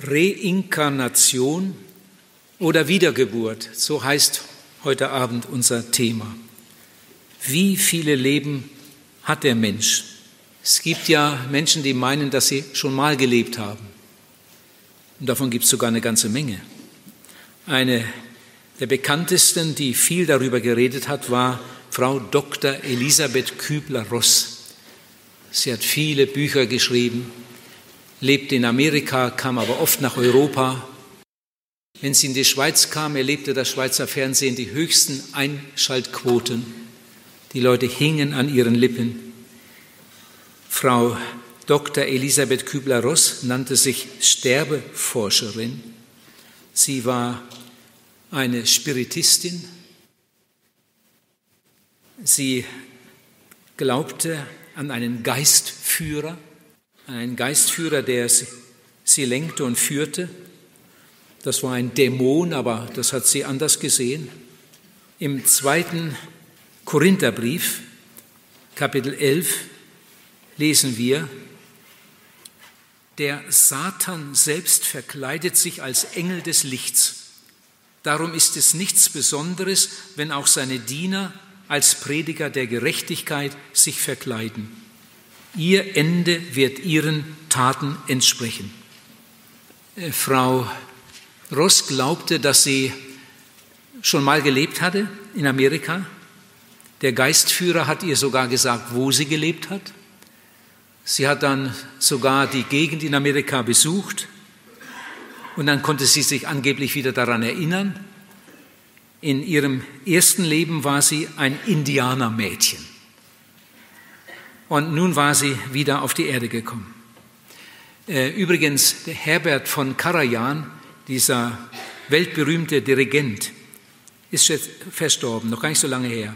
Reinkarnation oder Wiedergeburt, so heißt heute Abend unser Thema. Wie viele Leben hat der Mensch? Es gibt ja Menschen, die meinen, dass sie schon mal gelebt haben. Und davon gibt es sogar eine ganze Menge. Eine der bekanntesten, die viel darüber geredet hat, war Frau Dr. Elisabeth Kübler-Ross. Sie hat viele Bücher geschrieben, lebte in Amerika, kam aber oft nach Europa. Wenn sie in die Schweiz kam, erlebte das Schweizer Fernsehen die höchsten Einschaltquoten. Die Leute hingen an ihren Lippen. Frau Dr. Elisabeth Kübler-Ross nannte sich Sterbeforscherin. Sie war eine Spiritistin. Sie glaubte an einen Geistführer, einen Geistführer, der sie lenkte und führte. Das war ein Dämon, aber das hat sie anders gesehen. Im zweiten Korintherbrief, Kapitel 11, lesen wir, der Satan selbst verkleidet sich als Engel des Lichts. Darum ist es nichts Besonderes, wenn auch seine Diener als Prediger der Gerechtigkeit sich verkleiden. Ihr Ende wird ihren Taten entsprechen. Äh, Frau Ross glaubte, dass sie schon mal gelebt hatte in Amerika. Der Geistführer hat ihr sogar gesagt, wo sie gelebt hat. Sie hat dann sogar die Gegend in Amerika besucht und dann konnte sie sich angeblich wieder daran erinnern. In ihrem ersten Leben war sie ein Indianermädchen. Und nun war sie wieder auf die Erde gekommen. Äh, übrigens, Herbert von Karajan, dieser weltberühmte Dirigent, ist jetzt verstorben, noch gar nicht so lange her.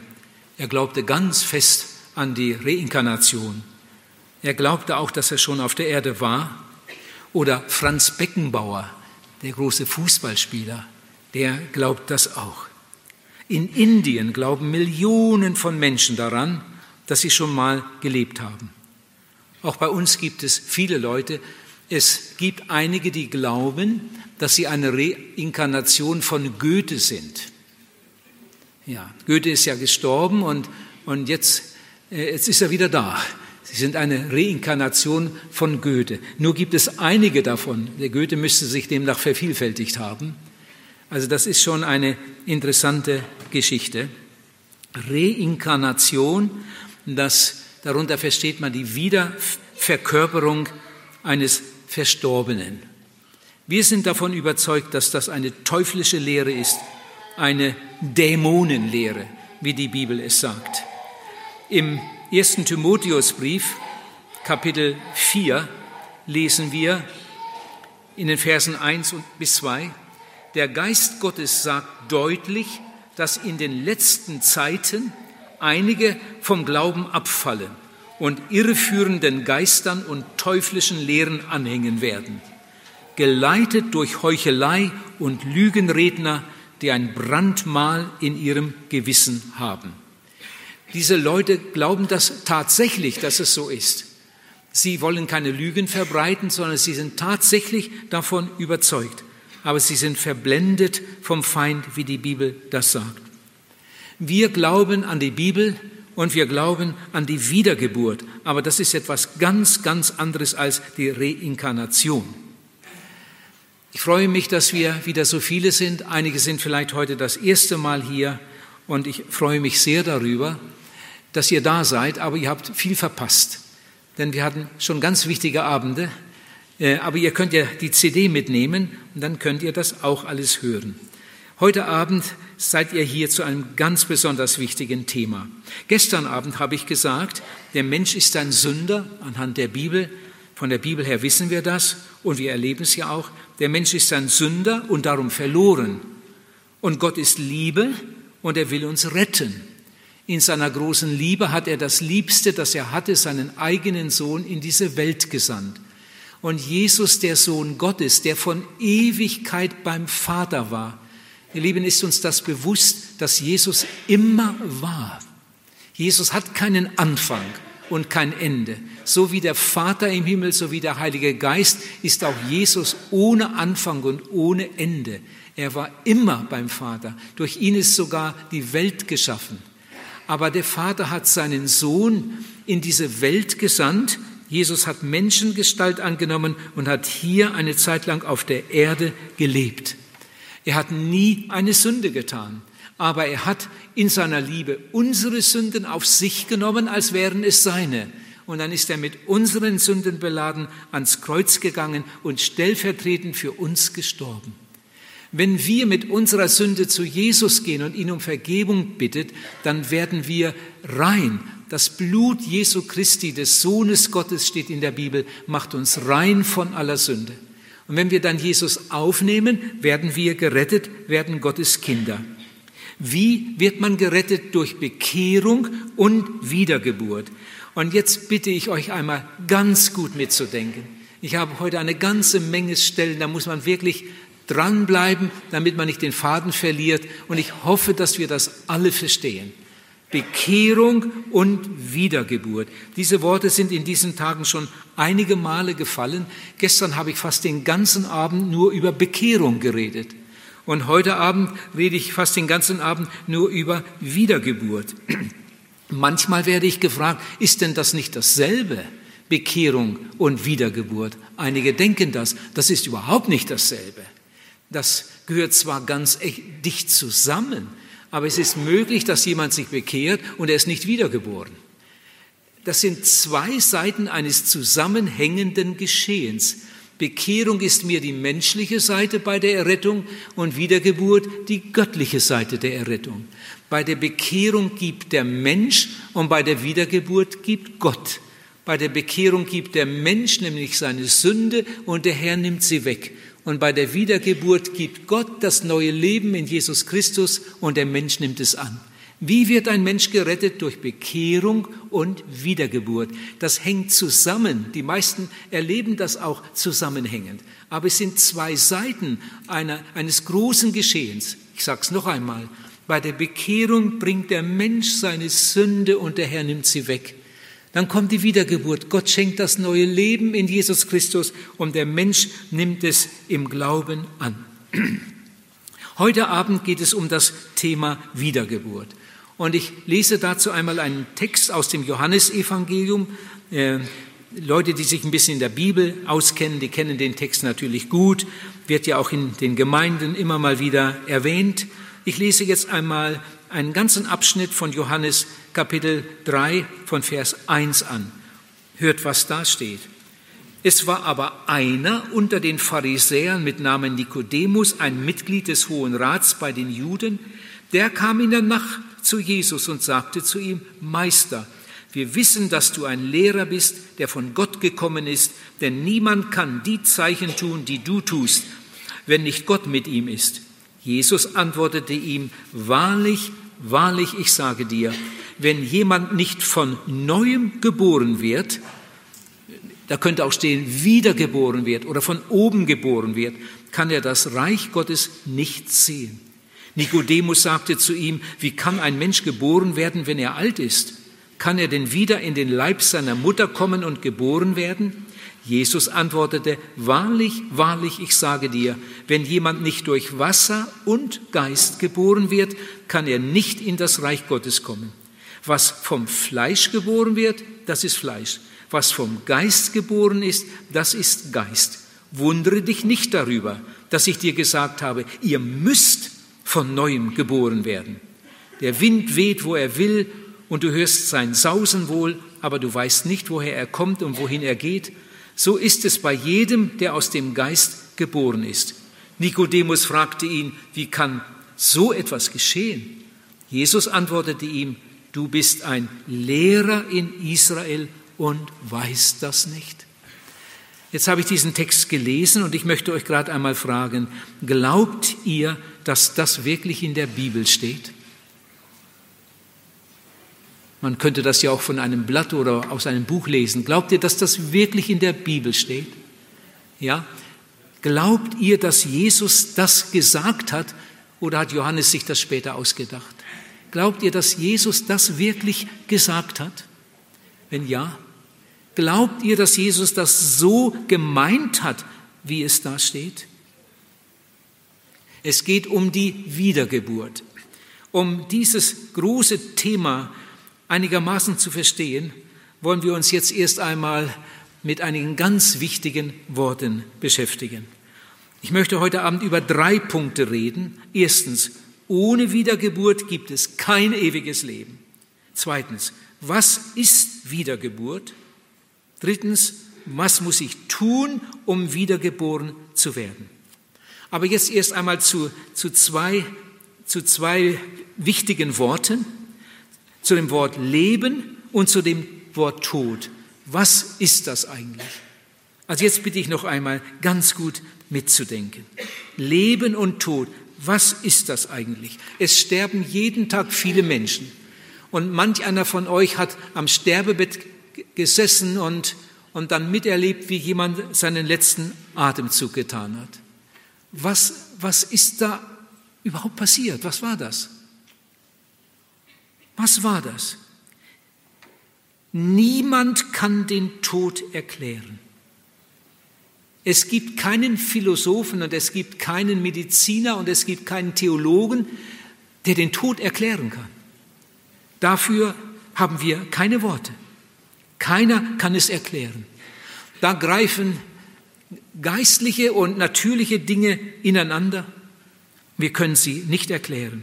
Er glaubte ganz fest an die Reinkarnation. Er glaubte auch, dass er schon auf der Erde war. Oder Franz Beckenbauer, der große Fußballspieler, der glaubt das auch. In Indien glauben Millionen von Menschen daran, dass sie schon mal gelebt haben. Auch bei uns gibt es viele Leute. Es gibt einige, die glauben, dass sie eine Reinkarnation von Goethe sind. Ja, Goethe ist ja gestorben und, und jetzt, äh, jetzt ist er wieder da. Sie sind eine Reinkarnation von Goethe. Nur gibt es einige davon. Der Goethe müsste sich demnach vervielfältigt haben. Also das ist schon eine interessante Geschichte. Reinkarnation, das, darunter versteht man die Wiederverkörperung eines Verstorbenen. Wir sind davon überzeugt, dass das eine teuflische Lehre ist, eine Dämonenlehre, wie die Bibel es sagt. Im 1. Timotheusbrief, Kapitel 4, lesen wir in den Versen 1 bis 2, der Geist Gottes sagt deutlich, dass in den letzten Zeiten einige vom Glauben abfallen und irreführenden Geistern und teuflischen Lehren anhängen werden, geleitet durch Heuchelei und Lügenredner, die ein Brandmal in ihrem Gewissen haben. Diese Leute glauben das tatsächlich, dass es so ist. Sie wollen keine Lügen verbreiten, sondern sie sind tatsächlich davon überzeugt. Aber sie sind verblendet vom Feind, wie die Bibel das sagt. Wir glauben an die Bibel und wir glauben an die Wiedergeburt. Aber das ist etwas ganz, ganz anderes als die Reinkarnation. Ich freue mich, dass wir wieder so viele sind. Einige sind vielleicht heute das erste Mal hier und ich freue mich sehr darüber dass ihr da seid, aber ihr habt viel verpasst. Denn wir hatten schon ganz wichtige Abende, äh, aber ihr könnt ja die CD mitnehmen und dann könnt ihr das auch alles hören. Heute Abend seid ihr hier zu einem ganz besonders wichtigen Thema. Gestern Abend habe ich gesagt, der Mensch ist ein Sünder anhand der Bibel. Von der Bibel her wissen wir das und wir erleben es ja auch. Der Mensch ist ein Sünder und darum verloren. Und Gott ist Liebe und er will uns retten. In seiner großen Liebe hat er das Liebste, das er hatte, seinen eigenen Sohn in diese Welt gesandt. Und Jesus, der Sohn Gottes, der von Ewigkeit beim Vater war, ihr Lieben, ist uns das bewusst, dass Jesus immer war. Jesus hat keinen Anfang und kein Ende. So wie der Vater im Himmel, so wie der Heilige Geist ist auch Jesus ohne Anfang und ohne Ende. Er war immer beim Vater. Durch ihn ist sogar die Welt geschaffen. Aber der Vater hat seinen Sohn in diese Welt gesandt. Jesus hat Menschengestalt angenommen und hat hier eine Zeit lang auf der Erde gelebt. Er hat nie eine Sünde getan, aber er hat in seiner Liebe unsere Sünden auf sich genommen, als wären es seine. Und dann ist er mit unseren Sünden beladen ans Kreuz gegangen und stellvertretend für uns gestorben. Wenn wir mit unserer Sünde zu Jesus gehen und ihn um Vergebung bittet, dann werden wir rein. Das Blut Jesu Christi, des Sohnes Gottes, steht in der Bibel, macht uns rein von aller Sünde. Und wenn wir dann Jesus aufnehmen, werden wir gerettet, werden Gottes Kinder. Wie wird man gerettet? Durch Bekehrung und Wiedergeburt. Und jetzt bitte ich euch einmal ganz gut mitzudenken. Ich habe heute eine ganze Menge Stellen, da muss man wirklich dranbleiben, damit man nicht den Faden verliert. Und ich hoffe, dass wir das alle verstehen. Bekehrung und Wiedergeburt. Diese Worte sind in diesen Tagen schon einige Male gefallen. Gestern habe ich fast den ganzen Abend nur über Bekehrung geredet. Und heute Abend rede ich fast den ganzen Abend nur über Wiedergeburt. Manchmal werde ich gefragt, ist denn das nicht dasselbe? Bekehrung und Wiedergeburt. Einige denken das, das ist überhaupt nicht dasselbe. Das gehört zwar ganz dicht zusammen, aber es ist möglich, dass jemand sich bekehrt und er ist nicht wiedergeboren. Das sind zwei Seiten eines zusammenhängenden Geschehens. Bekehrung ist mir die menschliche Seite bei der Errettung und Wiedergeburt die göttliche Seite der Errettung. Bei der Bekehrung gibt der Mensch und bei der Wiedergeburt gibt Gott. Bei der Bekehrung gibt der Mensch nämlich seine Sünde und der Herr nimmt sie weg. Und bei der Wiedergeburt gibt Gott das neue Leben in Jesus Christus und der Mensch nimmt es an. Wie wird ein Mensch gerettet? Durch Bekehrung und Wiedergeburt. Das hängt zusammen. Die meisten erleben das auch zusammenhängend. Aber es sind zwei Seiten einer, eines großen Geschehens. Ich sage es noch einmal. Bei der Bekehrung bringt der Mensch seine Sünde und der Herr nimmt sie weg. Dann kommt die Wiedergeburt. Gott schenkt das neue Leben in Jesus Christus und der Mensch nimmt es im Glauben an. Heute Abend geht es um das Thema Wiedergeburt. Und ich lese dazu einmal einen Text aus dem Johannesevangelium. Äh, Leute, die sich ein bisschen in der Bibel auskennen, die kennen den Text natürlich gut, wird ja auch in den Gemeinden immer mal wieder erwähnt. Ich lese jetzt einmal einen ganzen Abschnitt von Johannes Kapitel 3 von Vers 1 an. Hört, was da steht. Es war aber einer unter den Pharisäern mit Namen Nikodemus, ein Mitglied des Hohen Rats bei den Juden, der kam in der Nacht zu Jesus und sagte zu ihm, Meister, wir wissen, dass du ein Lehrer bist, der von Gott gekommen ist, denn niemand kann die Zeichen tun, die du tust, wenn nicht Gott mit ihm ist. Jesus antwortete ihm, Wahrlich, wahrlich, ich sage dir, wenn jemand nicht von neuem geboren wird, da könnte auch stehen, wiedergeboren wird oder von oben geboren wird, kann er das Reich Gottes nicht sehen. Nikodemus sagte zu ihm, wie kann ein Mensch geboren werden, wenn er alt ist? Kann er denn wieder in den Leib seiner Mutter kommen und geboren werden? Jesus antwortete, Wahrlich, wahrlich, ich sage dir, wenn jemand nicht durch Wasser und Geist geboren wird, kann er nicht in das Reich Gottes kommen. Was vom Fleisch geboren wird, das ist Fleisch. Was vom Geist geboren ist, das ist Geist. Wundere dich nicht darüber, dass ich dir gesagt habe, ihr müsst von neuem geboren werden. Der Wind weht, wo er will, und du hörst sein Sausen wohl, aber du weißt nicht, woher er kommt und wohin er geht. So ist es bei jedem, der aus dem Geist geboren ist. Nikodemus fragte ihn, wie kann so etwas geschehen? Jesus antwortete ihm, du bist ein Lehrer in Israel und weißt das nicht. Jetzt habe ich diesen Text gelesen und ich möchte euch gerade einmal fragen, glaubt ihr, dass das wirklich in der Bibel steht? Man könnte das ja auch von einem Blatt oder aus einem Buch lesen. Glaubt ihr, dass das wirklich in der Bibel steht? Ja? Glaubt ihr, dass Jesus das gesagt hat oder hat Johannes sich das später ausgedacht? Glaubt ihr, dass Jesus das wirklich gesagt hat? Wenn ja, glaubt ihr, dass Jesus das so gemeint hat, wie es da steht? Es geht um die Wiedergeburt. Um dieses große Thema einigermaßen zu verstehen, wollen wir uns jetzt erst einmal mit einigen ganz wichtigen Worten beschäftigen. Ich möchte heute Abend über drei Punkte reden. Erstens, ohne Wiedergeburt gibt es kein ewiges Leben. Zweitens, was ist Wiedergeburt? Drittens, was muss ich tun, um wiedergeboren zu werden? Aber jetzt erst einmal zu, zu, zwei, zu zwei wichtigen Worten, zu dem Wort Leben und zu dem Wort Tod. Was ist das eigentlich? Also jetzt bitte ich noch einmal ganz gut mitzudenken. Leben und Tod, was ist das eigentlich? Es sterben jeden Tag viele Menschen. Und manch einer von euch hat am Sterbebett gesessen und, und dann miterlebt, wie jemand seinen letzten Atemzug getan hat. Was, was ist da überhaupt passiert? Was war das? Was war das? Niemand kann den Tod erklären. Es gibt keinen Philosophen und es gibt keinen Mediziner und es gibt keinen Theologen, der den Tod erklären kann. Dafür haben wir keine Worte. Keiner kann es erklären. Da greifen geistliche und natürliche Dinge ineinander. Wir können sie nicht erklären.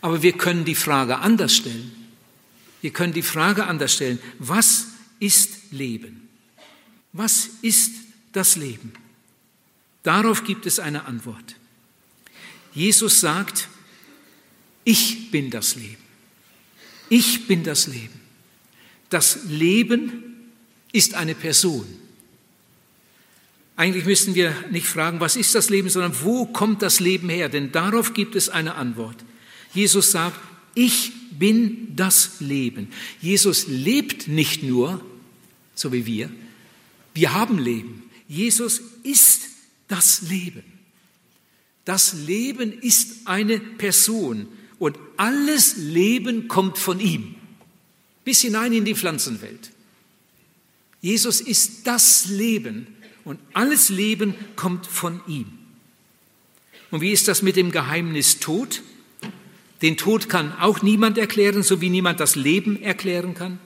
Aber wir können die Frage anders stellen. Wir können die Frage anders stellen. Was ist Leben? Was ist das Leben? Darauf gibt es eine Antwort. Jesus sagt, ich bin das Leben. Ich bin das Leben. Das Leben ist eine Person. Eigentlich müssten wir nicht fragen, was ist das Leben, sondern wo kommt das Leben her? Denn darauf gibt es eine Antwort. Jesus sagt, ich bin das Leben. Jesus lebt nicht nur, so wie wir, wir haben Leben. Jesus ist das Leben. Das Leben ist eine Person und alles Leben kommt von ihm, bis hinein in die Pflanzenwelt. Jesus ist das Leben und alles Leben kommt von ihm. Und wie ist das mit dem Geheimnis Tod? Den Tod kann auch niemand erklären, so wie niemand das Leben erklären kann.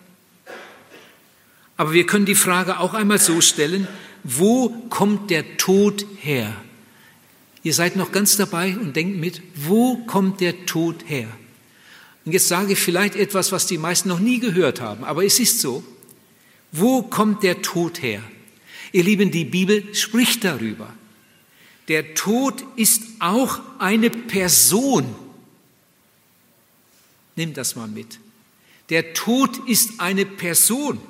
Aber wir können die Frage auch einmal so stellen, wo kommt der Tod her? Ihr seid noch ganz dabei und denkt mit, wo kommt der Tod her? Und jetzt sage ich vielleicht etwas, was die meisten noch nie gehört haben, aber es ist so. Wo kommt der Tod her? Ihr Lieben, die Bibel spricht darüber. Der Tod ist auch eine Person. Nimm das mal mit. Der Tod ist eine Person.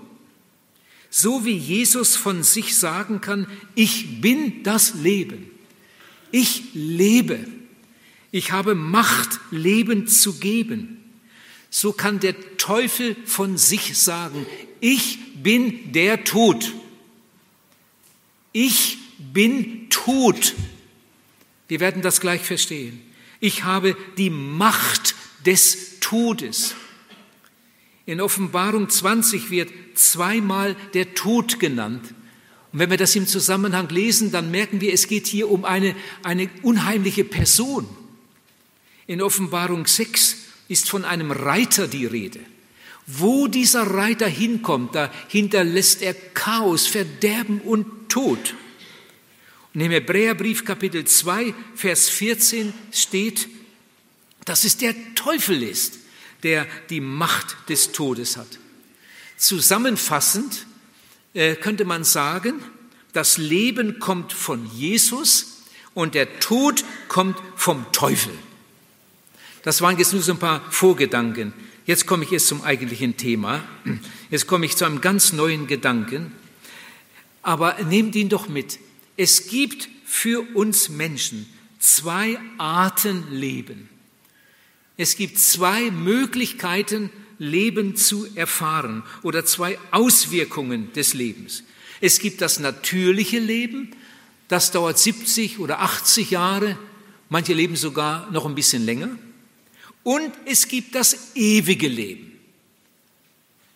So wie Jesus von sich sagen kann, ich bin das Leben. Ich lebe. Ich habe Macht, Leben zu geben. So kann der Teufel von sich sagen, ich bin der Tod. Ich bin tot. Wir werden das gleich verstehen. Ich habe die Macht des Todes. In Offenbarung 20 wird zweimal der Tod genannt. Und wenn wir das im Zusammenhang lesen, dann merken wir, es geht hier um eine, eine unheimliche Person. In Offenbarung 6 ist von einem Reiter die Rede. Wo dieser Reiter hinkommt, da hinterlässt er Chaos, Verderben und Tod. Und im Hebräerbrief Kapitel 2, Vers 14 steht, dass es der Teufel ist, der die Macht des Todes hat. Zusammenfassend äh, könnte man sagen, das Leben kommt von Jesus und der Tod kommt vom Teufel. Das waren jetzt nur so ein paar Vorgedanken. Jetzt komme ich erst zum eigentlichen Thema. Jetzt komme ich zu einem ganz neuen Gedanken. Aber nehmt ihn doch mit. Es gibt für uns Menschen zwei Arten Leben. Es gibt zwei Möglichkeiten, Leben zu erfahren oder zwei Auswirkungen des Lebens. Es gibt das natürliche Leben, das dauert 70 oder 80 Jahre, manche leben sogar noch ein bisschen länger. Und es gibt das ewige Leben.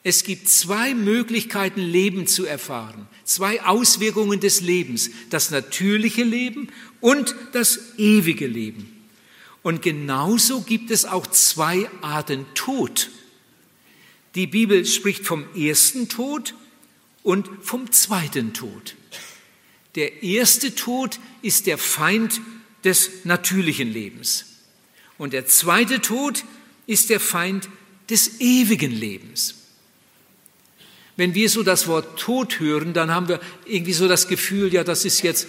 Es gibt zwei Möglichkeiten, Leben zu erfahren, zwei Auswirkungen des Lebens, das natürliche Leben und das ewige Leben. Und genauso gibt es auch zwei Arten Tod. Die Bibel spricht vom ersten Tod und vom zweiten Tod. Der erste Tod ist der Feind des natürlichen Lebens. Und der zweite Tod ist der Feind des ewigen Lebens. Wenn wir so das Wort Tod hören, dann haben wir irgendwie so das Gefühl, ja, das ist jetzt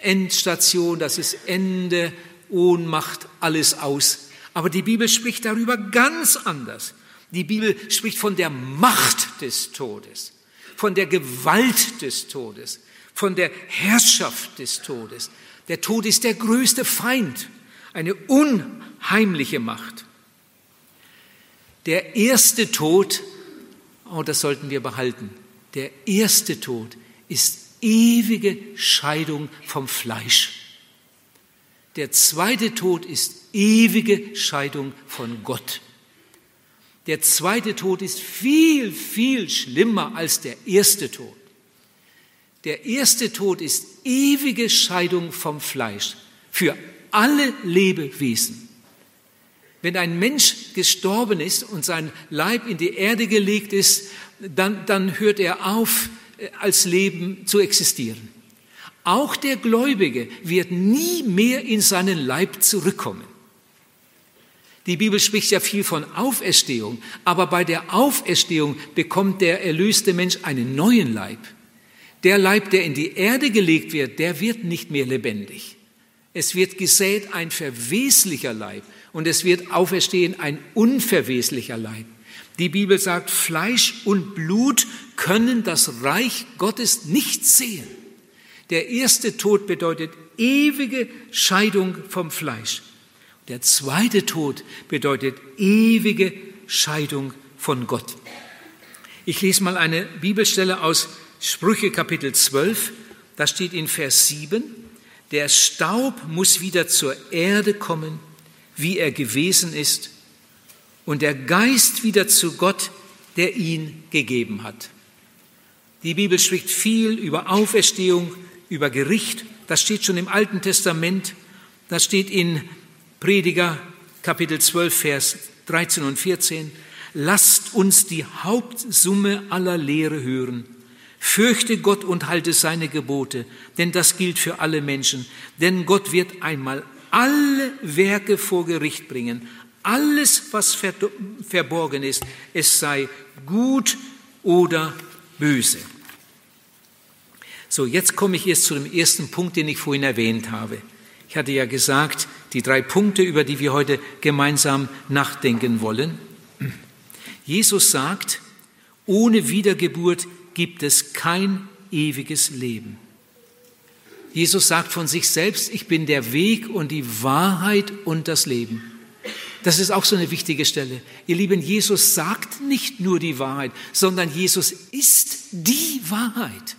Endstation, das ist Ende, Ohnmacht, alles aus. Aber die Bibel spricht darüber ganz anders. Die Bibel spricht von der Macht des Todes, von der Gewalt des Todes, von der Herrschaft des Todes. Der Tod ist der größte Feind, eine unheimliche Macht. Der erste Tod, oh, das sollten wir behalten, der erste Tod ist ewige Scheidung vom Fleisch. Der zweite Tod ist ewige Scheidung von Gott. Der zweite Tod ist viel, viel schlimmer als der erste Tod. Der erste Tod ist ewige Scheidung vom Fleisch für alle Lebewesen. Wenn ein Mensch gestorben ist und sein Leib in die Erde gelegt ist, dann, dann hört er auf, äh, als Leben zu existieren. Auch der Gläubige wird nie mehr in seinen Leib zurückkommen. Die Bibel spricht ja viel von Auferstehung, aber bei der Auferstehung bekommt der erlöste Mensch einen neuen Leib. Der Leib, der in die Erde gelegt wird, der wird nicht mehr lebendig. Es wird gesät ein verweslicher Leib und es wird auferstehen ein unverweslicher Leib. Die Bibel sagt, Fleisch und Blut können das Reich Gottes nicht sehen. Der erste Tod bedeutet ewige Scheidung vom Fleisch. Der zweite Tod bedeutet ewige Scheidung von Gott. Ich lese mal eine Bibelstelle aus Sprüche Kapitel 12. Da steht in Vers 7, der Staub muss wieder zur Erde kommen, wie er gewesen ist, und der Geist wieder zu Gott, der ihn gegeben hat. Die Bibel spricht viel über Auferstehung, über Gericht. Das steht schon im Alten Testament. Das steht in Prediger Kapitel 12, Vers 13 und 14. Lasst uns die Hauptsumme aller Lehre hören. Fürchte Gott und halte seine Gebote, denn das gilt für alle Menschen. Denn Gott wird einmal alle Werke vor Gericht bringen. Alles, was verborgen ist, es sei gut oder böse. So, jetzt komme ich erst zu dem ersten Punkt, den ich vorhin erwähnt habe. Ich hatte ja gesagt, die drei Punkte, über die wir heute gemeinsam nachdenken wollen. Jesus sagt, ohne Wiedergeburt gibt es kein ewiges Leben. Jesus sagt von sich selbst, ich bin der Weg und die Wahrheit und das Leben. Das ist auch so eine wichtige Stelle. Ihr Lieben, Jesus sagt nicht nur die Wahrheit, sondern Jesus ist die Wahrheit.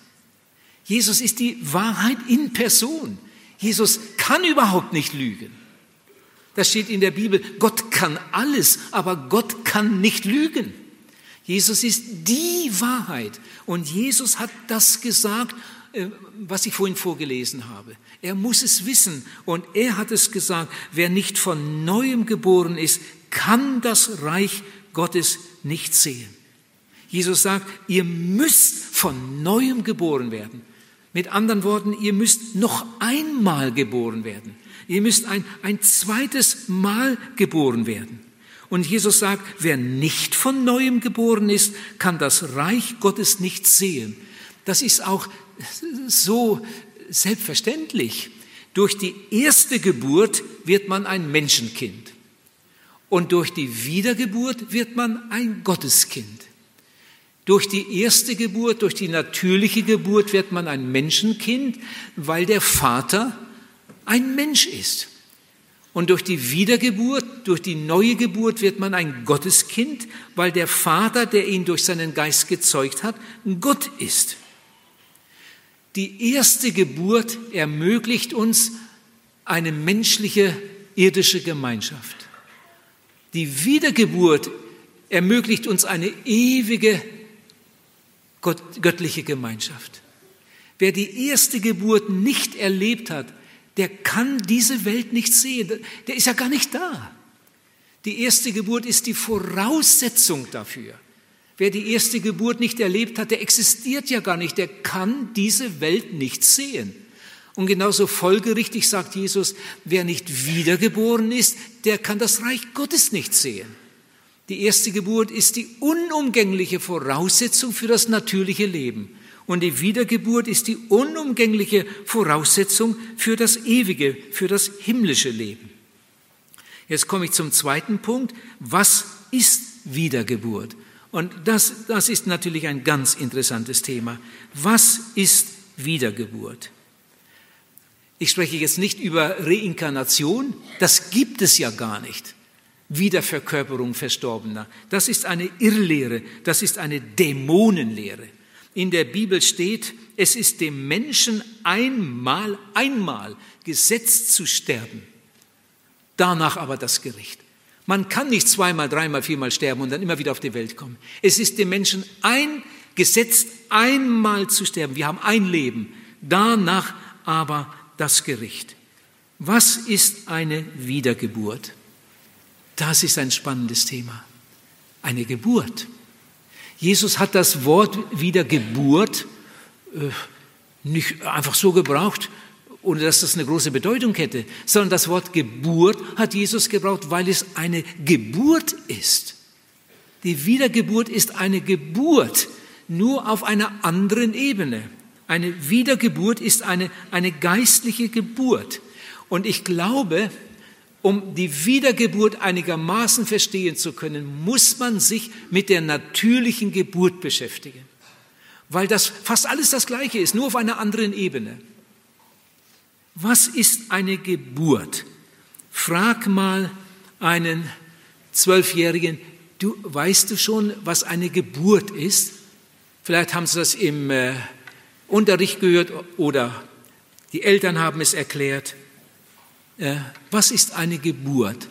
Jesus ist die Wahrheit in Person. Jesus kann überhaupt nicht lügen. Das steht in der Bibel, Gott kann alles, aber Gott kann nicht lügen. Jesus ist die Wahrheit und Jesus hat das gesagt, äh, was ich vorhin vorgelesen habe. Er muss es wissen und er hat es gesagt, wer nicht von neuem geboren ist, kann das Reich Gottes nicht sehen. Jesus sagt, ihr müsst von neuem geboren werden. Mit anderen Worten, ihr müsst noch einmal geboren werden. Ihr müsst ein, ein zweites Mal geboren werden. Und Jesus sagt, wer nicht von neuem geboren ist, kann das Reich Gottes nicht sehen. Das ist auch so selbstverständlich. Durch die erste Geburt wird man ein Menschenkind. Und durch die Wiedergeburt wird man ein Gotteskind. Durch die erste Geburt, durch die natürliche Geburt wird man ein Menschenkind, weil der Vater ein Mensch ist. Und durch die Wiedergeburt, durch die neue Geburt wird man ein Gotteskind, weil der Vater, der ihn durch seinen Geist gezeugt hat, Gott ist. Die erste Geburt ermöglicht uns eine menschliche irdische Gemeinschaft. Die Wiedergeburt ermöglicht uns eine ewige göttliche Gemeinschaft. Wer die erste Geburt nicht erlebt hat, der kann diese Welt nicht sehen. Der ist ja gar nicht da. Die erste Geburt ist die Voraussetzung dafür. Wer die erste Geburt nicht erlebt hat, der existiert ja gar nicht. Der kann diese Welt nicht sehen. Und genauso folgerichtig sagt Jesus, wer nicht wiedergeboren ist, der kann das Reich Gottes nicht sehen. Die erste Geburt ist die unumgängliche Voraussetzung für das natürliche Leben. Und die Wiedergeburt ist die unumgängliche Voraussetzung für das ewige, für das himmlische Leben. Jetzt komme ich zum zweiten Punkt. Was ist Wiedergeburt? Und das, das ist natürlich ein ganz interessantes Thema. Was ist Wiedergeburt? Ich spreche jetzt nicht über Reinkarnation, das gibt es ja gar nicht. Wiederverkörperung Verstorbener. Das ist eine Irrlehre, das ist eine Dämonenlehre. In der Bibel steht, es ist dem Menschen einmal, einmal gesetzt zu sterben, danach aber das Gericht. Man kann nicht zweimal, dreimal, viermal sterben und dann immer wieder auf die Welt kommen. Es ist dem Menschen ein, gesetzt, einmal zu sterben. Wir haben ein Leben, danach aber das Gericht. Was ist eine Wiedergeburt? Das ist ein spannendes Thema. Eine Geburt. Jesus hat das Wort Wiedergeburt äh, nicht einfach so gebraucht, ohne dass das eine große Bedeutung hätte, sondern das Wort Geburt hat Jesus gebraucht, weil es eine Geburt ist. Die Wiedergeburt ist eine Geburt, nur auf einer anderen Ebene. Eine Wiedergeburt ist eine, eine geistliche Geburt. Und ich glaube, um die Wiedergeburt einigermaßen verstehen zu können, muss man sich mit der natürlichen Geburt beschäftigen. Weil das fast alles das Gleiche ist, nur auf einer anderen Ebene. Was ist eine Geburt? Frag mal einen Zwölfjährigen, du weißt du schon, was eine Geburt ist? Vielleicht haben sie das im äh, Unterricht gehört oder die Eltern haben es erklärt. Äh, was ist eine Geburt?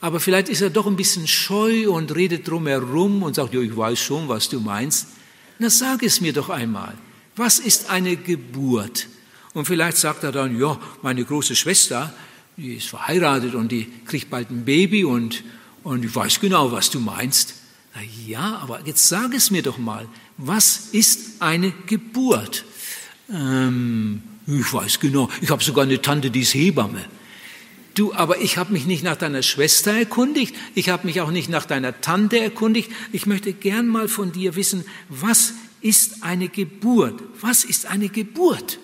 Aber vielleicht ist er doch ein bisschen scheu und redet drumherum und sagt, ja, ich weiß schon, was du meinst. Na, sag es mir doch einmal. Was ist eine Geburt? Und vielleicht sagt er dann, ja, meine große Schwester, die ist verheiratet und die kriegt bald ein Baby und, und ich weiß genau, was du meinst. Na ja, aber jetzt sag es mir doch mal. Was ist eine Geburt? Ähm, ich weiß genau, ich habe sogar eine Tante, die ist Hebamme. Du, aber ich habe mich nicht nach deiner Schwester erkundigt, ich habe mich auch nicht nach deiner Tante erkundigt. Ich möchte gern mal von dir wissen, was ist eine Geburt? Was ist eine Geburt?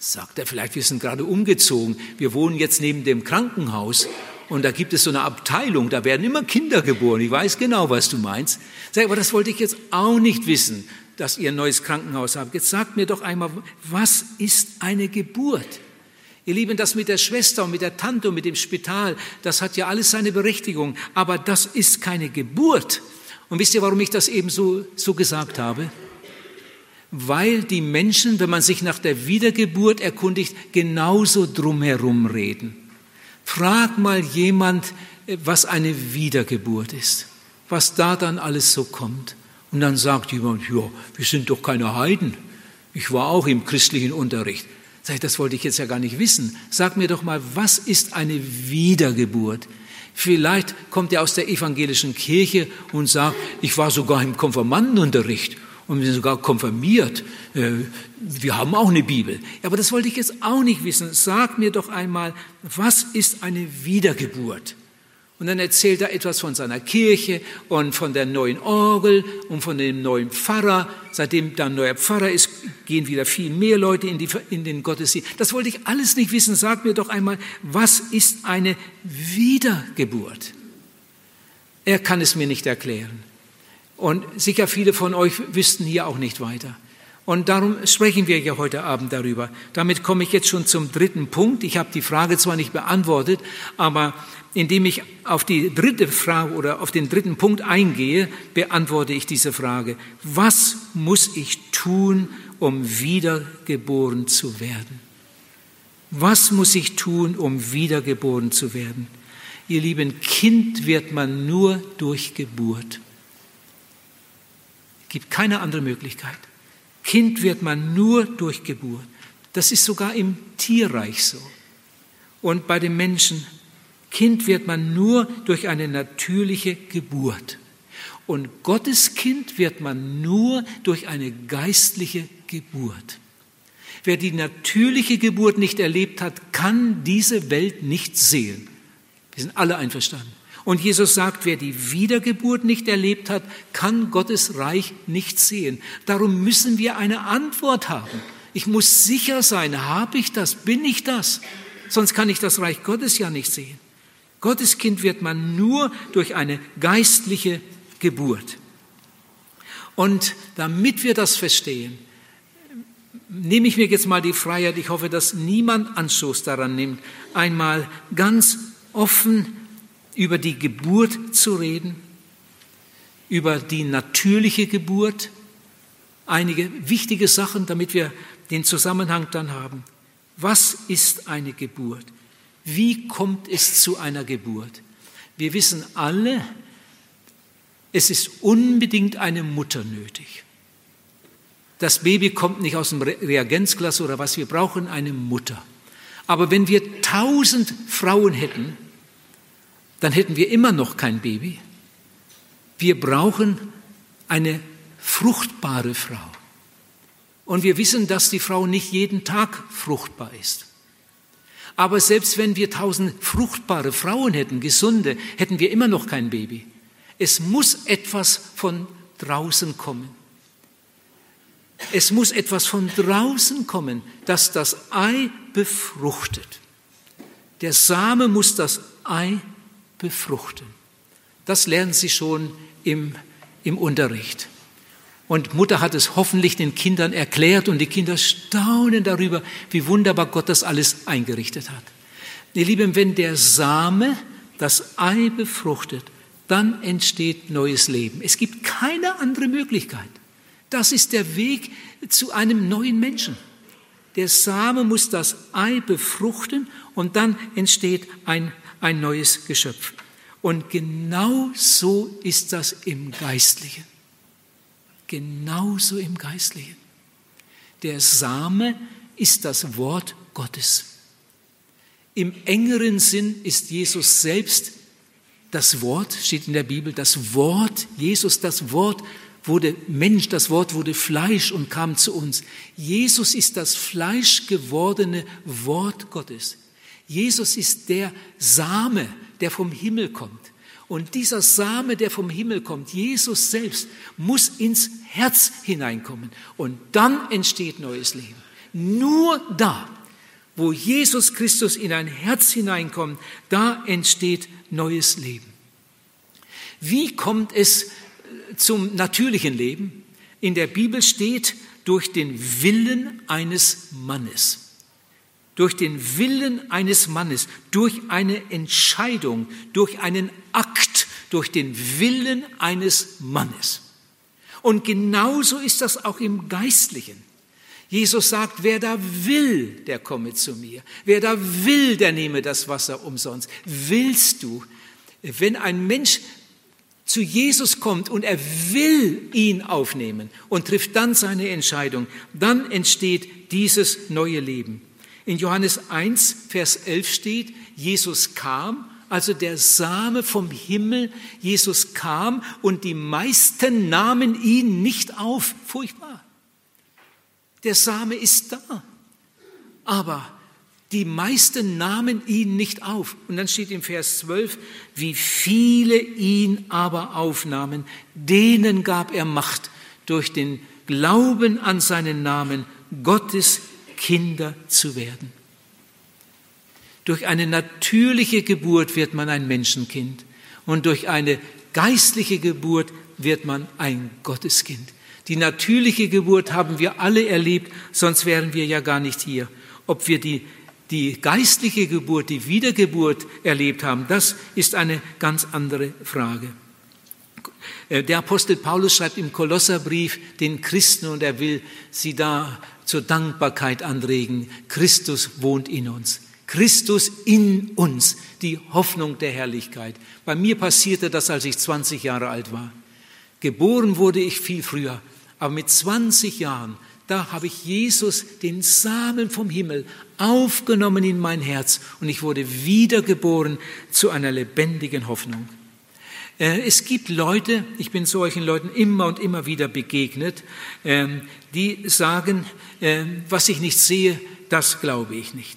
Sagt er vielleicht, wir sind gerade umgezogen, wir wohnen jetzt neben dem Krankenhaus und da gibt es so eine Abteilung, da werden immer Kinder geboren. Ich weiß genau, was du meinst. Sag, aber das wollte ich jetzt auch nicht wissen, dass ihr ein neues Krankenhaus habt. Jetzt sagt mir doch einmal, was ist eine Geburt? Ihr Lieben, das mit der Schwester und mit der Tante und mit dem Spital, das hat ja alles seine Berechtigung, aber das ist keine Geburt. Und wisst ihr, warum ich das eben so, so gesagt habe? Weil die Menschen, wenn man sich nach der Wiedergeburt erkundigt, genauso drumherum reden. Frag mal jemand, was eine Wiedergeburt ist, was da dann alles so kommt. Und dann sagt jemand, ja, wir sind doch keine Heiden. Ich war auch im christlichen Unterricht. Sag ich, das wollte ich jetzt ja gar nicht wissen. Sag mir doch mal, was ist eine Wiedergeburt? Vielleicht kommt er aus der evangelischen Kirche und sagt, ich war sogar im Konfirmandenunterricht und wir sind sogar konfirmiert. Äh, wir haben auch eine Bibel. Aber das wollte ich jetzt auch nicht wissen. Sag mir doch einmal, was ist eine Wiedergeburt? Und dann erzählt er etwas von seiner Kirche und von der neuen Orgel und von dem neuen Pfarrer. Seitdem da ein neuer Pfarrer ist, gehen wieder viel mehr Leute in, die, in den Gottesdienst. Das wollte ich alles nicht wissen. Sag mir doch einmal, was ist eine Wiedergeburt? Er kann es mir nicht erklären. Und sicher viele von euch wüssten hier auch nicht weiter. Und darum sprechen wir ja heute Abend darüber. Damit komme ich jetzt schon zum dritten Punkt. Ich habe die Frage zwar nicht beantwortet, aber indem ich auf die dritte Frage oder auf den dritten Punkt eingehe, beantworte ich diese Frage. Was muss ich tun, um wiedergeboren zu werden? Was muss ich tun, um wiedergeboren zu werden? Ihr lieben, Kind wird man nur durch Geburt. Es gibt keine andere Möglichkeit. Kind wird man nur durch Geburt. Das ist sogar im Tierreich so. Und bei den Menschen, Kind wird man nur durch eine natürliche Geburt. Und Gottes Kind wird man nur durch eine geistliche Geburt. Wer die natürliche Geburt nicht erlebt hat, kann diese Welt nicht sehen. Wir sind alle einverstanden. Und Jesus sagt, wer die Wiedergeburt nicht erlebt hat, kann Gottes Reich nicht sehen. Darum müssen wir eine Antwort haben. Ich muss sicher sein, habe ich das, bin ich das? Sonst kann ich das Reich Gottes ja nicht sehen. Gottes Kind wird man nur durch eine geistliche Geburt. Und damit wir das verstehen, nehme ich mir jetzt mal die Freiheit, ich hoffe, dass niemand Anstoß daran nimmt, einmal ganz offen über die Geburt zu reden, über die natürliche Geburt, einige wichtige Sachen, damit wir den Zusammenhang dann haben. Was ist eine Geburt? Wie kommt es zu einer Geburt? Wir wissen alle, es ist unbedingt eine Mutter nötig. Das Baby kommt nicht aus dem Reagenzglas oder was, wir brauchen eine Mutter. Aber wenn wir tausend Frauen hätten, dann hätten wir immer noch kein Baby. Wir brauchen eine fruchtbare Frau. Und wir wissen, dass die Frau nicht jeden Tag fruchtbar ist. Aber selbst wenn wir tausend fruchtbare Frauen hätten, gesunde, hätten wir immer noch kein Baby. Es muss etwas von draußen kommen. Es muss etwas von draußen kommen, das das Ei befruchtet. Der Same muss das Ei befruchten. Das lernen Sie schon im, im Unterricht. Und Mutter hat es hoffentlich den Kindern erklärt und die Kinder staunen darüber, wie wunderbar Gott das alles eingerichtet hat. Ihr Lieben, wenn der Same das Ei befruchtet, dann entsteht neues Leben. Es gibt keine andere Möglichkeit. Das ist der Weg zu einem neuen Menschen. Der Same muss das Ei befruchten und dann entsteht ein, ein neues Geschöpf. Und genau so ist das im Geistlichen. Genauso im Geistlichen. Der Same ist das Wort Gottes. Im engeren Sinn ist Jesus selbst das Wort, steht in der Bibel, das Wort, Jesus, das Wort wurde Mensch, das Wort wurde Fleisch und kam zu uns. Jesus ist das Fleisch gewordene Wort Gottes. Jesus ist der Same, der vom Himmel kommt. Und dieser Same, der vom Himmel kommt, Jesus selbst, muss ins Herz hineinkommen. Und dann entsteht neues Leben. Nur da, wo Jesus Christus in ein Herz hineinkommt, da entsteht neues Leben. Wie kommt es äh, zum natürlichen Leben? In der Bibel steht, durch den Willen eines Mannes durch den Willen eines Mannes, durch eine Entscheidung, durch einen Akt, durch den Willen eines Mannes. Und genauso ist das auch im Geistlichen. Jesus sagt, wer da will, der komme zu mir. Wer da will, der nehme das Wasser umsonst. Willst du, wenn ein Mensch zu Jesus kommt und er will ihn aufnehmen und trifft dann seine Entscheidung, dann entsteht dieses neue Leben. In Johannes 1, Vers 11 steht, Jesus kam, also der Same vom Himmel, Jesus kam und die meisten nahmen ihn nicht auf. Furchtbar. Der Same ist da, aber die meisten nahmen ihn nicht auf. Und dann steht im Vers 12, wie viele ihn aber aufnahmen, denen gab er Macht durch den Glauben an seinen Namen, Gottes Kinder zu werden. Durch eine natürliche Geburt wird man ein Menschenkind und durch eine geistliche Geburt wird man ein Gotteskind. Die natürliche Geburt haben wir alle erlebt, sonst wären wir ja gar nicht hier. Ob wir die, die geistliche Geburt, die Wiedergeburt erlebt haben, das ist eine ganz andere Frage. Äh, der Apostel Paulus schreibt im Kolosserbrief den Christen und er will sie da zur Dankbarkeit anregen. Christus wohnt in uns. Christus in uns, die Hoffnung der Herrlichkeit. Bei mir passierte das, als ich 20 Jahre alt war. Geboren wurde ich viel früher, aber mit 20 Jahren, da habe ich Jesus, den Samen vom Himmel, aufgenommen in mein Herz und ich wurde wiedergeboren zu einer lebendigen Hoffnung. Äh, es gibt Leute, ich bin solchen Leuten immer und immer wieder begegnet, ähm, die sagen, ähm, was ich nicht sehe, das glaube ich nicht.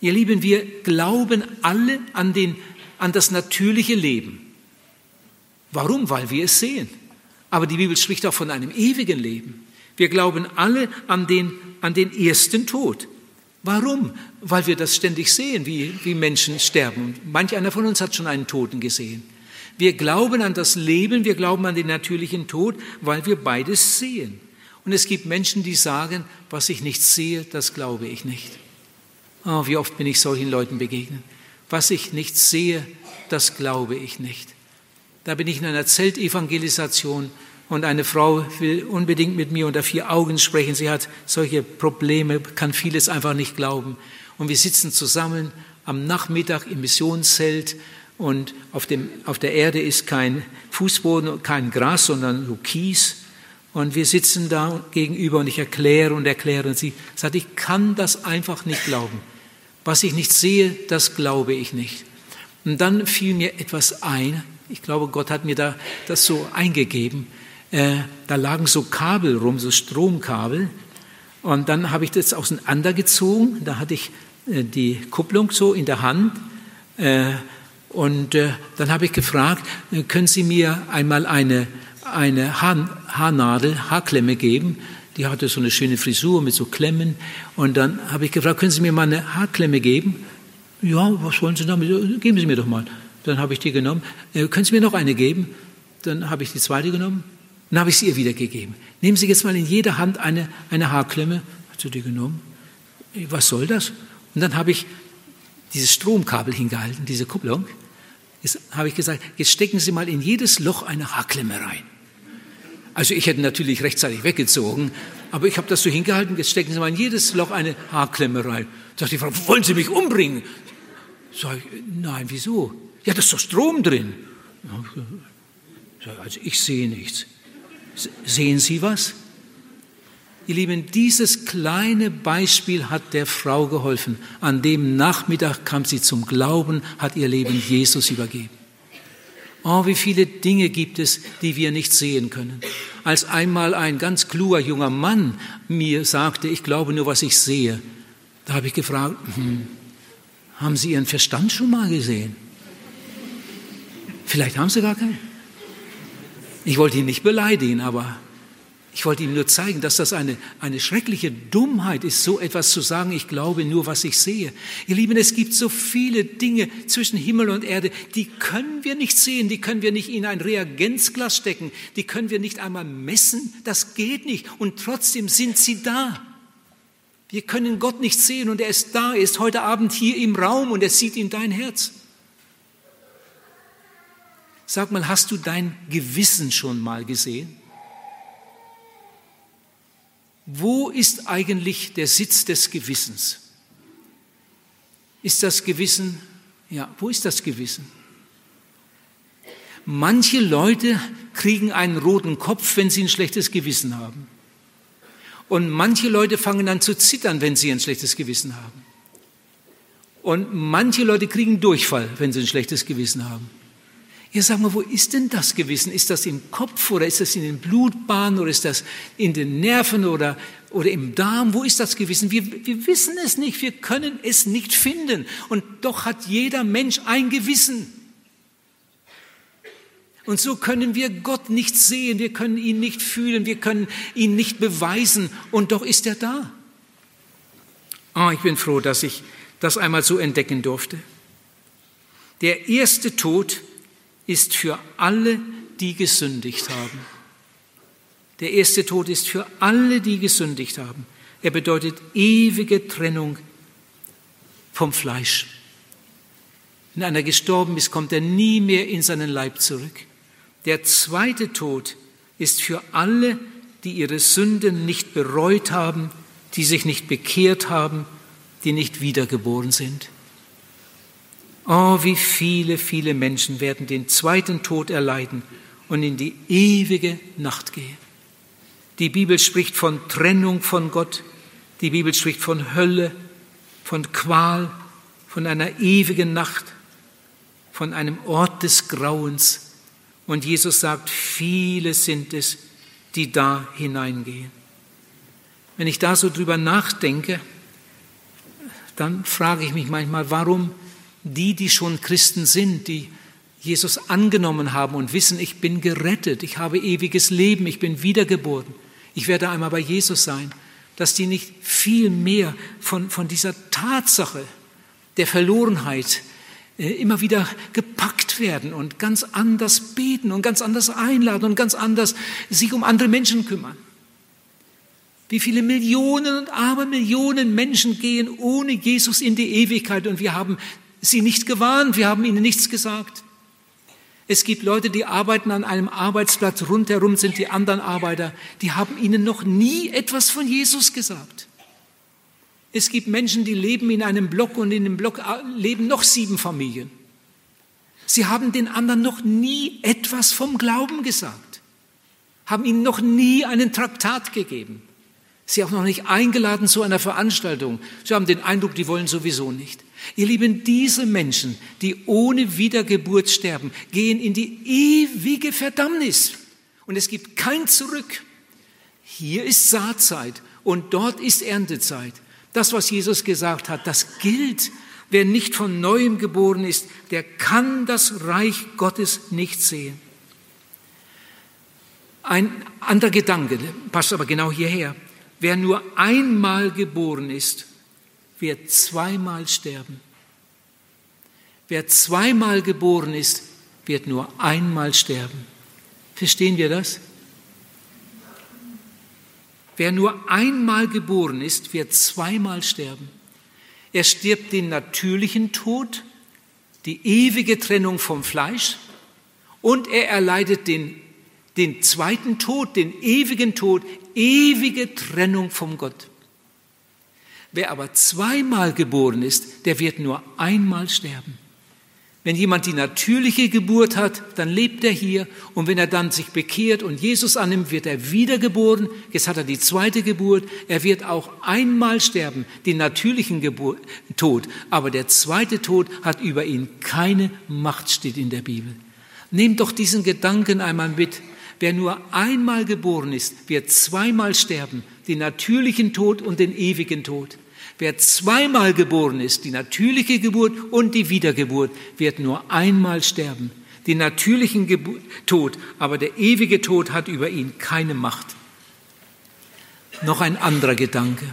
Ihr Lieben, wir glauben alle an, den, an das natürliche Leben. Warum? Weil wir es sehen. Aber die Bibel spricht auch von einem ewigen Leben. Wir glauben alle an den, an den ersten Tod. Warum? Weil wir das ständig sehen, wie, wie Menschen sterben. Manch einer von uns hat schon einen Toten gesehen. Wir glauben an das Leben, wir glauben an den natürlichen Tod, weil wir beides sehen. Und es gibt Menschen, die sagen, was ich nicht sehe, das glaube ich nicht. Oh, wie oft bin ich solchen Leuten begegnet. Was ich nicht sehe, das glaube ich nicht. Da bin ich in einer Zeltevangelisation und eine Frau will unbedingt mit mir unter vier Augen sprechen. Sie hat solche Probleme, kann vieles einfach nicht glauben. Und wir sitzen zusammen am Nachmittag im Missionszelt und auf, dem, auf der Erde ist kein Fußboden, kein Gras, sondern so Kies. Und wir sitzen da gegenüber und ich erkläre und erkläre und sie sagt, ich kann das einfach nicht glauben. Was ich nicht sehe, das glaube ich nicht. Und dann fiel mir etwas ein. Ich glaube, Gott hat mir da das so eingegeben. Äh, da lagen so Kabel rum, so Stromkabel. Und dann habe ich das auseinandergezogen. Da hatte ich äh, die Kupplung so in der Hand. Äh, und äh, dann habe ich gefragt, äh, können Sie mir einmal eine, eine Haar, Haarnadel, Haarklemme geben? Die hatte so eine schöne Frisur mit so Klemmen. Und dann habe ich gefragt, können Sie mir mal eine Haarklemme geben? Ja, was wollen Sie damit? Geben Sie mir doch mal. Dann habe ich die genommen. Äh, können Sie mir noch eine geben? Dann habe ich die zweite genommen. Dann habe ich sie ihr wieder gegeben. Nehmen Sie jetzt mal in jeder Hand eine, eine Haarklemme. Hat sie die genommen? Was soll das? Und dann habe ich dieses Stromkabel hingehalten, diese Kupplung. Jetzt habe ich gesagt, jetzt stecken Sie mal in jedes Loch eine Haarklemme rein. Also ich hätte natürlich rechtzeitig weggezogen, aber ich habe das so hingehalten, jetzt stecken Sie mal in jedes Loch eine Haarklemme rein. Sagt die Frau, wollen Sie mich umbringen? Sag ich, nein, wieso? Ja, da ist doch Strom drin. Also ich sehe nichts. Sehen Sie was? Ihr Lieben, dieses kleine Beispiel hat der Frau geholfen. An dem Nachmittag kam sie zum Glauben, hat ihr Leben Jesus übergeben. Oh, wie viele Dinge gibt es, die wir nicht sehen können. Als einmal ein ganz kluger junger Mann mir sagte, ich glaube nur, was ich sehe, da habe ich gefragt, hm, haben Sie Ihren Verstand schon mal gesehen? Vielleicht haben Sie gar keinen. Ich wollte ihn nicht beleidigen, aber ich wollte ihm nur zeigen, dass das eine, eine schreckliche Dummheit ist, so etwas zu sagen, ich glaube nur, was ich sehe. Ihr Lieben, es gibt so viele Dinge zwischen Himmel und Erde, die können wir nicht sehen, die können wir nicht in ein Reagenzglas stecken, die können wir nicht einmal messen, das geht nicht. Und trotzdem sind sie da. Wir können Gott nicht sehen und er ist da, er ist heute Abend hier im Raum und er sieht in dein Herz. Sag mal, hast du dein Gewissen schon mal gesehen? Wo ist eigentlich der Sitz des Gewissens? Ist das Gewissen, ja, wo ist das Gewissen? Manche Leute kriegen einen roten Kopf, wenn sie ein schlechtes Gewissen haben. Und manche Leute fangen an zu zittern, wenn sie ein schlechtes Gewissen haben. Und manche Leute kriegen Durchfall, wenn sie ein schlechtes Gewissen haben. Ja, sag mal, wo ist denn das Gewissen? Ist das im Kopf oder ist das in den Blutbahnen oder ist das in den Nerven oder, oder im Darm? Wo ist das Gewissen? Wir, wir wissen es nicht, wir können es nicht finden. Und doch hat jeder Mensch ein Gewissen. Und so können wir Gott nicht sehen, wir können ihn nicht fühlen, wir können ihn nicht beweisen. Und doch ist er da. Oh, ich bin froh, dass ich das einmal so entdecken durfte. Der erste Tod ist für alle, die gesündigt haben. Der erste Tod ist für alle, die gesündigt haben. Er bedeutet ewige Trennung vom Fleisch. Wenn einer gestorben ist, kommt er nie mehr in seinen Leib zurück. Der zweite Tod ist für alle, die ihre Sünden nicht bereut haben, die sich nicht bekehrt haben, die nicht wiedergeboren sind. Oh, wie viele, viele Menschen werden den zweiten Tod erleiden und in die ewige Nacht gehen. Die Bibel spricht von Trennung von Gott, die Bibel spricht von Hölle, von Qual, von einer ewigen Nacht, von einem Ort des Grauens. Und Jesus sagt, viele sind es, die da hineingehen. Wenn ich da so drüber nachdenke, dann frage ich mich manchmal, warum die, die schon Christen sind, die Jesus angenommen haben und wissen, ich bin gerettet, ich habe ewiges Leben, ich bin wiedergeboren, ich werde einmal bei Jesus sein, dass die nicht viel mehr von, von dieser Tatsache der Verlorenheit äh, immer wieder gepackt werden und ganz anders beten und ganz anders einladen und ganz anders sich um andere Menschen kümmern. Wie viele Millionen und Abermillionen Menschen gehen ohne Jesus in die Ewigkeit und wir haben sie nicht gewarnt, wir haben ihnen nichts gesagt. Es gibt Leute, die arbeiten an einem Arbeitsplatz, rundherum sind die anderen Arbeiter, die haben ihnen noch nie etwas von Jesus gesagt. Es gibt Menschen, die leben in einem Block und in dem Block leben noch sieben Familien. Sie haben den anderen noch nie etwas vom Glauben gesagt, haben ihnen noch nie einen Traktat gegeben. Sie haben noch nicht eingeladen zu einer Veranstaltung. Sie haben den Eindruck, die wollen sowieso nicht. Ihr Lieben, diese Menschen, die ohne Wiedergeburt sterben, gehen in die ewige Verdammnis. Und es gibt kein Zurück. Hier ist Saatzeit und dort ist Erntezeit. Das, was Jesus gesagt hat, das gilt. Wer nicht von neuem geboren ist, der kann das Reich Gottes nicht sehen. Ein anderer Gedanke passt aber genau hierher. Wer nur einmal geboren ist, wird zweimal sterben. Wer zweimal geboren ist, wird nur einmal sterben. Verstehen wir das? Wer nur einmal geboren ist, wird zweimal sterben. Er stirbt den natürlichen Tod, die ewige Trennung vom Fleisch und er erleidet den, den zweiten Tod, den ewigen Tod, ewige Trennung vom Gott. Wer aber zweimal geboren ist, der wird nur einmal sterben. Wenn jemand die natürliche Geburt hat, dann lebt er hier und wenn er dann sich bekehrt und Jesus annimmt, wird er wiedergeboren. Jetzt hat er die zweite Geburt. Er wird auch einmal sterben, den natürlichen Geburt, Tod. Aber der zweite Tod hat über ihn keine Macht, steht in der Bibel. Nehmt doch diesen Gedanken einmal mit. Wer nur einmal geboren ist, wird zweimal sterben, den natürlichen Tod und den ewigen Tod. Wer zweimal geboren ist, die natürliche Geburt und die Wiedergeburt, wird nur einmal sterben. Den natürlichen Geburt, Tod, aber der ewige Tod hat über ihn keine Macht. Noch ein anderer Gedanke.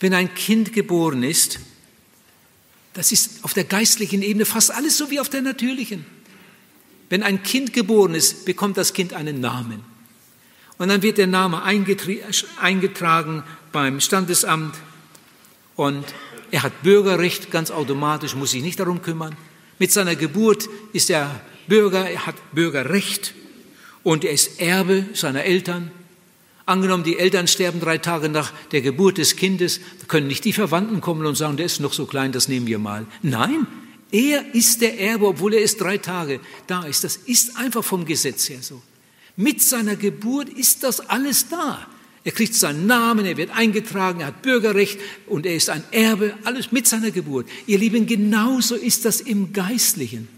Wenn ein Kind geboren ist, das ist auf der geistlichen Ebene fast alles so wie auf der natürlichen. Wenn ein Kind geboren ist, bekommt das Kind einen Namen. Und dann wird der Name eingetragen beim Standesamt und er hat Bürgerrecht ganz automatisch, muss sich nicht darum kümmern. Mit seiner Geburt ist er Bürger, er hat Bürgerrecht und er ist Erbe seiner Eltern. Angenommen, die Eltern sterben drei Tage nach der Geburt des Kindes, können nicht die Verwandten kommen und sagen, der ist noch so klein, das nehmen wir mal. Nein, er ist der Erbe, obwohl er erst drei Tage da ist. Das ist einfach vom Gesetz her so. Mit seiner Geburt ist das alles da. Er kriegt seinen Namen, er wird eingetragen, er hat Bürgerrecht und er ist ein Erbe, alles mit seiner Geburt. Ihr Lieben, genauso ist das im Geistlichen.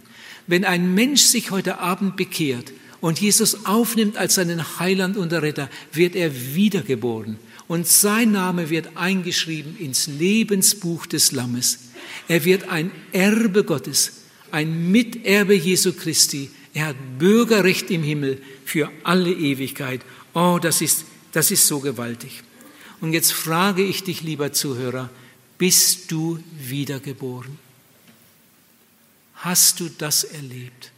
Wenn ein Mensch sich heute Abend bekehrt und Jesus aufnimmt als seinen Heiland und Retter, wird er wiedergeboren und sein Name wird eingeschrieben ins Lebensbuch des Lammes. Er wird ein Erbe Gottes, ein Miterbe Jesu Christi. Er hat Bürgerrecht im Himmel für alle Ewigkeit. Oh, das ist das ist so gewaltig. Und jetzt frage ich dich, lieber Zuhörer, bist du wiedergeboren? Hast du das erlebt?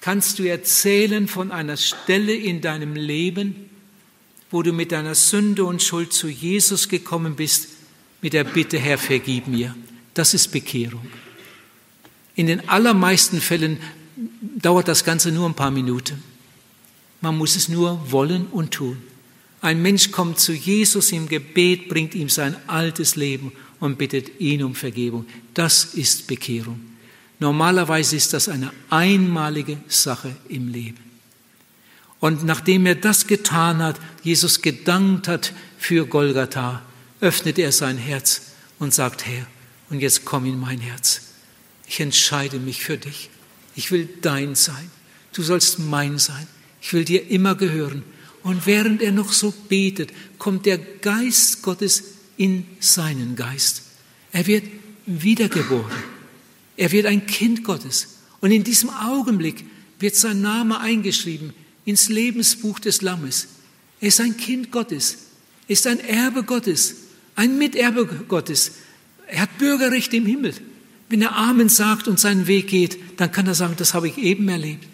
Kannst du erzählen von einer Stelle in deinem Leben, wo du mit deiner Sünde und Schuld zu Jesus gekommen bist, mit der Bitte, Herr, vergib mir? Das ist Bekehrung. In den allermeisten Fällen dauert das Ganze nur ein paar Minuten. Man muss es nur wollen und tun. Ein Mensch kommt zu Jesus im Gebet, bringt ihm sein altes Leben und bittet ihn um Vergebung. Das ist Bekehrung. Normalerweise ist das eine einmalige Sache im Leben. Und nachdem er das getan hat, Jesus gedankt hat für Golgatha, öffnet er sein Herz und sagt, Herr, und jetzt komm in mein Herz. Ich entscheide mich für dich. Ich will dein sein. Du sollst mein sein. Ich will dir immer gehören. Und während er noch so betet, kommt der Geist Gottes in seinen Geist. Er wird wiedergeboren. Er wird ein Kind Gottes. Und in diesem Augenblick wird sein Name eingeschrieben ins Lebensbuch des Lammes. Er ist ein Kind Gottes, ist ein Erbe Gottes, ein Miterbe Gottes. Er hat Bürgerrecht im Himmel. Wenn er Amen sagt und seinen Weg geht, dann kann er sagen, das habe ich eben erlebt.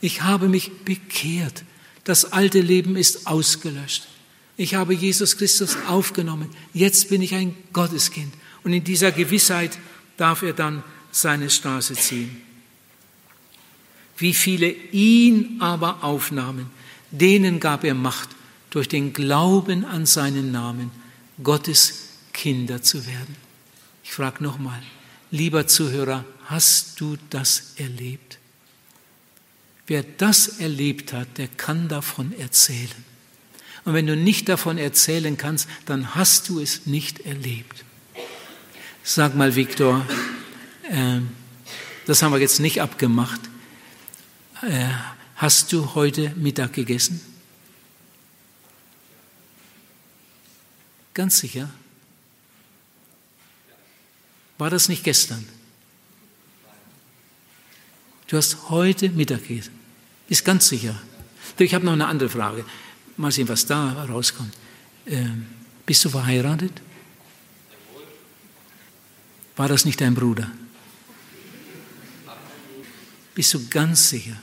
Ich habe mich bekehrt. Das alte Leben ist ausgelöscht. Ich habe Jesus Christus aufgenommen. Jetzt bin ich ein Gotteskind. Und in dieser Gewissheit darf er dann seine Straße ziehen. Wie viele ihn aber aufnahmen, denen gab er Macht, durch den Glauben an seinen Namen Gottes Kinder zu werden. Ich frage nochmal, lieber Zuhörer, hast du das erlebt? Wer das erlebt hat, der kann davon erzählen. Und wenn du nicht davon erzählen kannst, dann hast du es nicht erlebt. Sag mal, Viktor, äh, das haben wir jetzt nicht abgemacht. Äh, hast du heute Mittag gegessen? Ganz sicher? War das nicht gestern? Du hast heute Mittag gegessen. Ist ganz sicher. Ich habe noch eine andere Frage. Mal sehen, was da rauskommt. Ähm, bist du verheiratet? War das nicht dein Bruder? Bist du ganz sicher?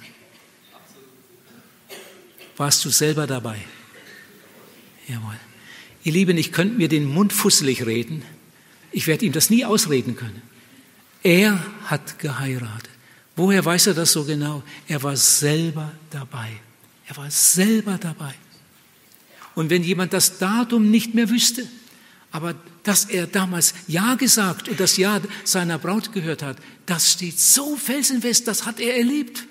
Warst du selber dabei? Jawohl. Ihr Lieben, ich könnte mir den Mund fusselig reden. Ich werde ihm das nie ausreden können. Er hat geheiratet. Woher weiß er das so genau? Er war selber dabei. Er war selber dabei. Und wenn jemand das Datum nicht mehr wüsste, aber dass er damals Ja gesagt und das Ja seiner Braut gehört hat, das steht so felsenfest, das hat er erlebt.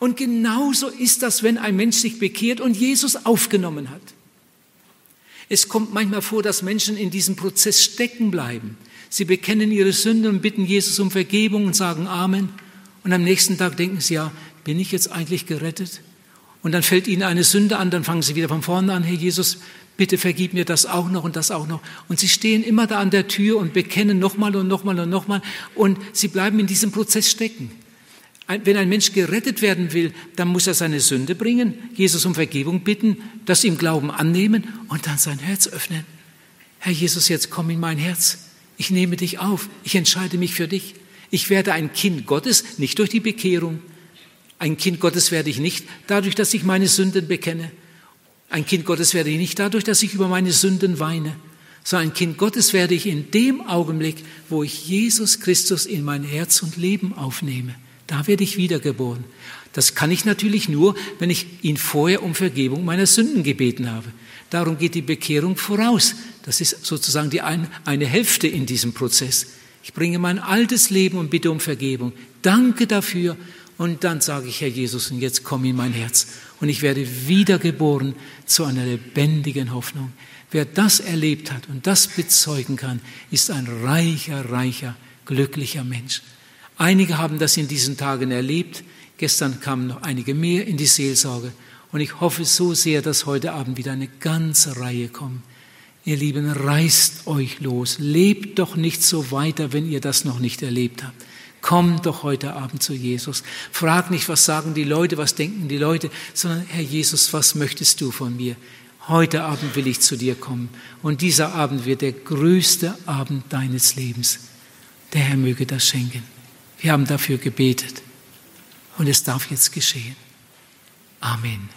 Und genauso ist das, wenn ein Mensch sich bekehrt und Jesus aufgenommen hat. Es kommt manchmal vor, dass Menschen in diesem Prozess stecken bleiben. Sie bekennen ihre Sünde und bitten Jesus um Vergebung und sagen Amen. Und am nächsten Tag denken sie, ja, bin ich jetzt eigentlich gerettet? Und dann fällt ihnen eine Sünde an, dann fangen sie wieder von vorne an, Herr Jesus, bitte vergib mir das auch noch und das auch noch. Und sie stehen immer da an der Tür und bekennen nochmal und nochmal und nochmal und sie bleiben in diesem Prozess stecken. Wenn ein Mensch gerettet werden will, dann muss er seine Sünde bringen, Jesus um Vergebung bitten, das ihm Glauben annehmen und dann sein Herz öffnen. Herr Jesus, jetzt komm in mein Herz. Ich nehme dich auf. Ich entscheide mich für dich. Ich werde ein Kind Gottes, nicht durch die Bekehrung. Ein Kind Gottes werde ich nicht dadurch, dass ich meine Sünden bekenne. Ein Kind Gottes werde ich nicht dadurch, dass ich über meine Sünden weine. Sondern ein Kind Gottes werde ich in dem Augenblick, wo ich Jesus Christus in mein Herz und Leben aufnehme. Da werde ich wiedergeboren. Das kann ich natürlich nur, wenn ich ihn vorher um Vergebung meiner Sünden gebeten habe. Darum geht die Bekehrung voraus. Das ist sozusagen die eine, eine Hälfte in diesem Prozess. Ich bringe mein altes Leben und bitte um Vergebung. Danke dafür. Und dann sage ich, Herr Jesus, und jetzt komm in mein Herz. Und ich werde wiedergeboren zu einer lebendigen Hoffnung. Wer das erlebt hat und das bezeugen kann, ist ein reicher, reicher, glücklicher Mensch. Einige haben das in diesen Tagen erlebt. Gestern kamen noch einige mehr in die Seelsorge. Und ich hoffe so sehr, dass heute Abend wieder eine ganze Reihe kommt. Ihr Lieben, reißt euch los. Lebt doch nicht so weiter, wenn ihr das noch nicht erlebt habt. Kommt doch heute Abend zu Jesus. Frag nicht, was sagen die Leute, was denken die Leute, sondern Herr Jesus, was möchtest du von mir? Heute Abend will ich zu dir kommen. Und dieser Abend wird der größte Abend deines Lebens. Der Herr möge das schenken. Wir haben dafür gebetet. Und es darf jetzt geschehen. Amen.